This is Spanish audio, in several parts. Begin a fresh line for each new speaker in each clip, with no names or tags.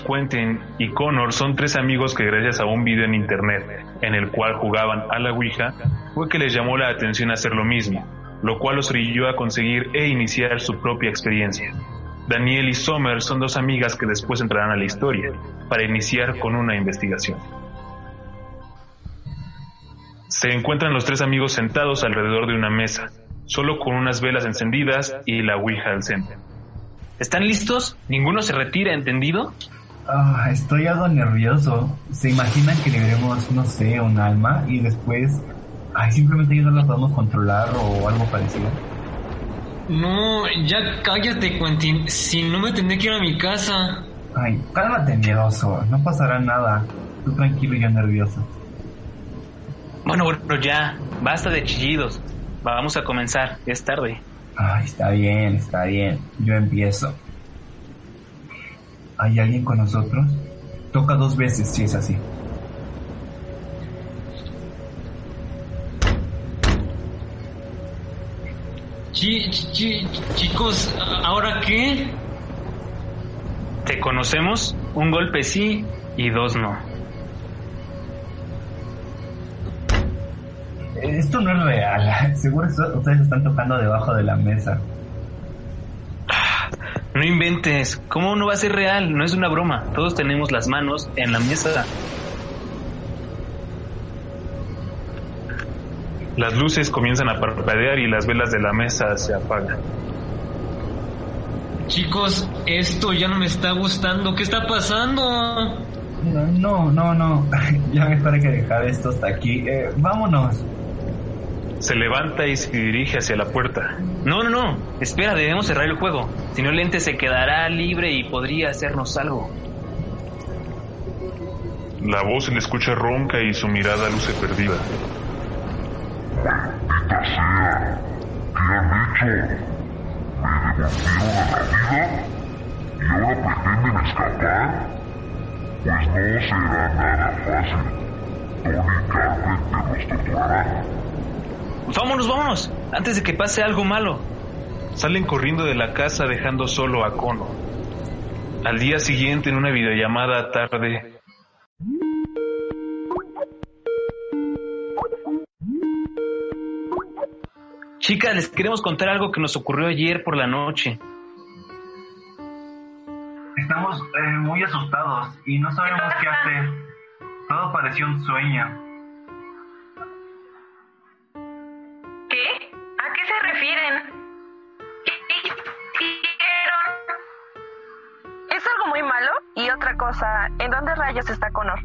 Quentin y Connor son tres amigos que gracias a un video en internet en el cual jugaban a la Ouija fue que les llamó la atención hacer lo mismo, lo cual los orilló a conseguir e iniciar su propia experiencia. Daniel y Sommer son dos amigas que después entrarán a la historia para iniciar con una investigación. Se encuentran los tres amigos sentados alrededor de una mesa, solo con unas velas encendidas y la Ouija al centro.
¿Están listos? ¿Ninguno se retira, entendido?
Ah, estoy algo nervioso. ¿Se imaginan que liberemos, no sé, un alma y después, ay, simplemente ya no la podemos controlar o algo parecido?
No, ya cállate, Quentin. Si no me tendré que ir a mi casa.
Ay, cálmate, miedoso. No pasará nada. Tú tranquilo y yo nervioso.
Bueno, bueno, ya. Basta de chillidos. Vamos a comenzar. Es tarde.
Ay, está bien, está bien. Yo empiezo. ¿Hay alguien con nosotros? Toca dos veces si es así.
Chi- chi- chicos, ¿ahora qué?
¿Te conocemos? Un golpe sí y dos no.
Esto no es real. Seguro ustedes están tocando debajo de la mesa.
No inventes. ¿Cómo no va a ser real? No es una broma. Todos tenemos las manos en la mesa.
Las luces comienzan a parpadear y las velas de la mesa se apagan.
Chicos, esto ya no me está gustando. ¿Qué está pasando?
No, no, no. ya mejor hay que dejar esto hasta aquí. Eh, vámonos.
Se levanta y se dirige hacia la puerta.
No, no, no. Espera, debemos cerrar el juego. Si no, el ente se quedará libre y podría hacernos algo.
La voz se le escucha ronca y su mirada luce perdida.
y ahora pretenden escapar? Pues no será nada fácil. Tony Carpenter los torturará.
Vámonos, vámonos. Antes de que pase algo malo.
Salen corriendo de la casa dejando solo a Kono. Al día siguiente, en una videollamada tarde,
Chicas, les queremos contar algo que nos ocurrió ayer por la noche.
Estamos eh, muy asustados y no sabemos qué hacer. Todo pareció un sueño.
Se refieren? ¿Qué hicieron? ¿Es algo muy malo? Y otra cosa, ¿en dónde rayos está Connor?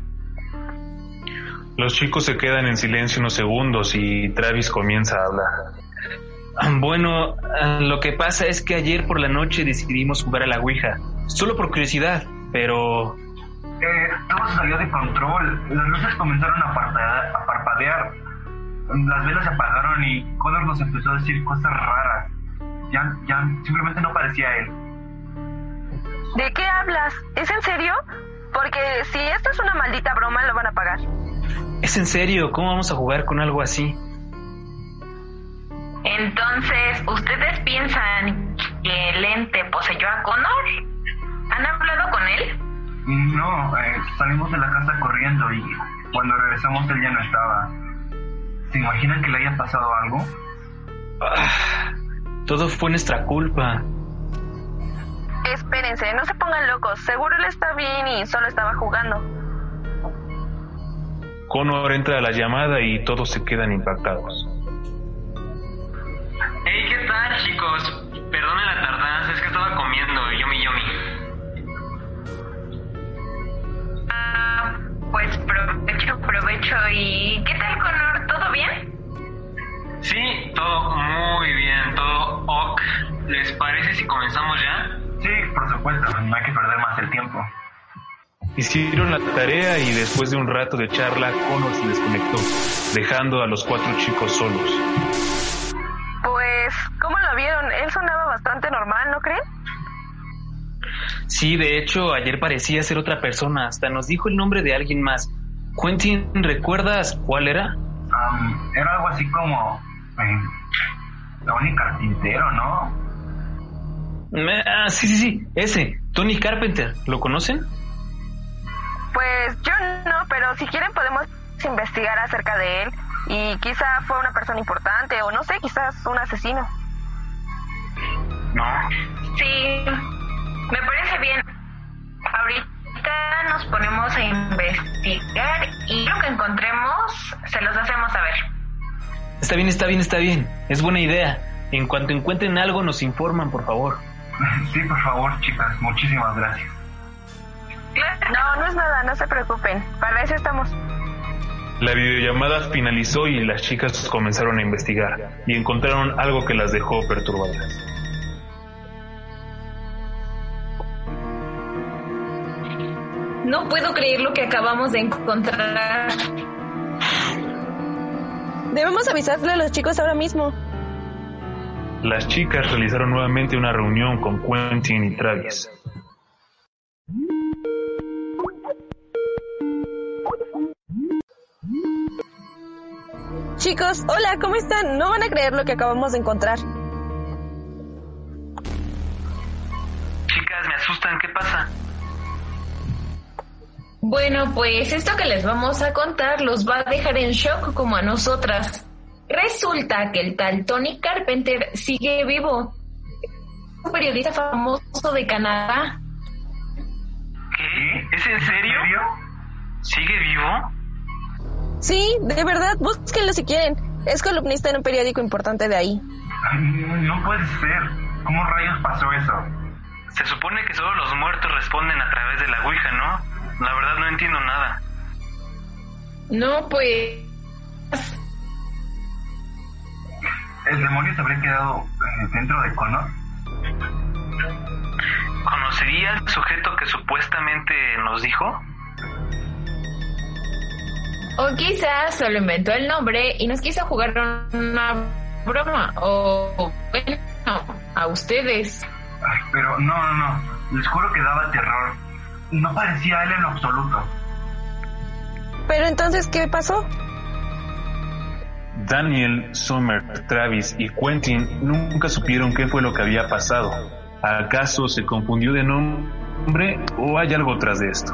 los chicos se quedan en silencio unos segundos y Travis comienza a hablar.
Bueno, ah, lo que pasa es que ayer por la noche decidimos jugar a la Ouija. Solo por curiosidad, pero...
Eh, todo salió de control. Las luces comenzaron a, parpadear, a parpadear. Las velas se apagaron y Connor nos empezó a decir cosas raras. Ya, ya simplemente no parecía él.
¿De qué hablas? ¿Es en serio? Porque si esto es una maldita broma, lo van a pagar.
¿Es en serio? ¿Cómo vamos a jugar con algo así?
Entonces, ¿ustedes piensan que el ente poseyó a Connor? ¿Han hablado con él?
No, eh, salimos de la casa corriendo y cuando regresamos él ya no estaba. ¿Se imaginan que le haya pasado algo?
Ah, todo fue nuestra culpa.
Espérense, no se pongan locos. Seguro él está bien y solo estaba jugando.
Connor entra a la llamada y todos se quedan impactados.
Hey, ¿qué tal, chicos? Perdone la tardanza, es que estaba comiendo yomi yomi.
Ah, pues provecho, provecho. ¿Y qué tal, Connor? ¿Todo bien?
Sí, todo muy bien, todo ok. ¿Les parece si comenzamos ya?
Sí, por supuesto, no hay que perder más el tiempo.
Hicieron la tarea y después de un rato de charla, Connor se desconectó, dejando a los cuatro chicos solos.
Pues, ¿cómo lo vieron? Él sonaba bastante normal, ¿no creen?
Sí, de hecho, ayer parecía ser otra persona. Hasta nos dijo el nombre de alguien más. Quentin, ¿recuerdas cuál era?
Am, era algo así como... Eh, Tony Carpintero, ¿no?
Eh, Ah, sí, sí, sí, ese, Tony Carpenter. ¿Lo conocen?
Pues yo no, pero si quieren podemos investigar acerca de él. Y quizá fue una persona importante, o no sé, quizás un asesino.
No.
Sí, me parece bien. Ahorita nos ponemos a investigar y lo que encontremos se los hacemos saber.
Está bien, está bien, está bien. Es buena idea. En cuanto encuentren algo, nos informan, por favor.
Sí, por favor, chicas, muchísimas gracias.
No, no es nada, no se preocupen. Para eso estamos.
La videollamada finalizó y las chicas comenzaron a investigar y encontraron algo que las dejó perturbadas.
No puedo creer lo que acabamos de encontrar.
Debemos avisarle a los chicos ahora mismo.
Las chicas realizaron nuevamente una reunión con Quentin y Travis.
Chicos, hola, ¿cómo están? No van a creer lo que acabamos de encontrar.
Chicas, me asustan, ¿qué pasa?
Bueno, pues esto que les vamos a contar los va a dejar en shock como a nosotras. Resulta que el tal Tony Carpenter sigue vivo. Un periodista famoso de Canadá.
¿Qué? ¿Es en serio? ¿Sigue vivo?
Sí, de verdad, búsquenlo si quieren. Es columnista en un periódico importante de ahí.
No puede ser. ¿Cómo rayos pasó eso?
Se supone que solo los muertos responden a través de la Ouija, ¿no? La verdad no entiendo nada.
No, pues...
¿El demonio se habría quedado eh, dentro de Connor?
¿Conocería al sujeto que supuestamente nos dijo?
O quizás solo inventó el nombre y nos quiso jugar una broma. O bueno, a ustedes.
Ay, pero no, no, no. Les juro que daba terror. No parecía él en lo absoluto.
Pero entonces, ¿qué pasó?
Daniel, Sommer, Travis y Quentin nunca supieron qué fue lo que había pasado. ¿Acaso se confundió de nombre o hay algo tras de esto?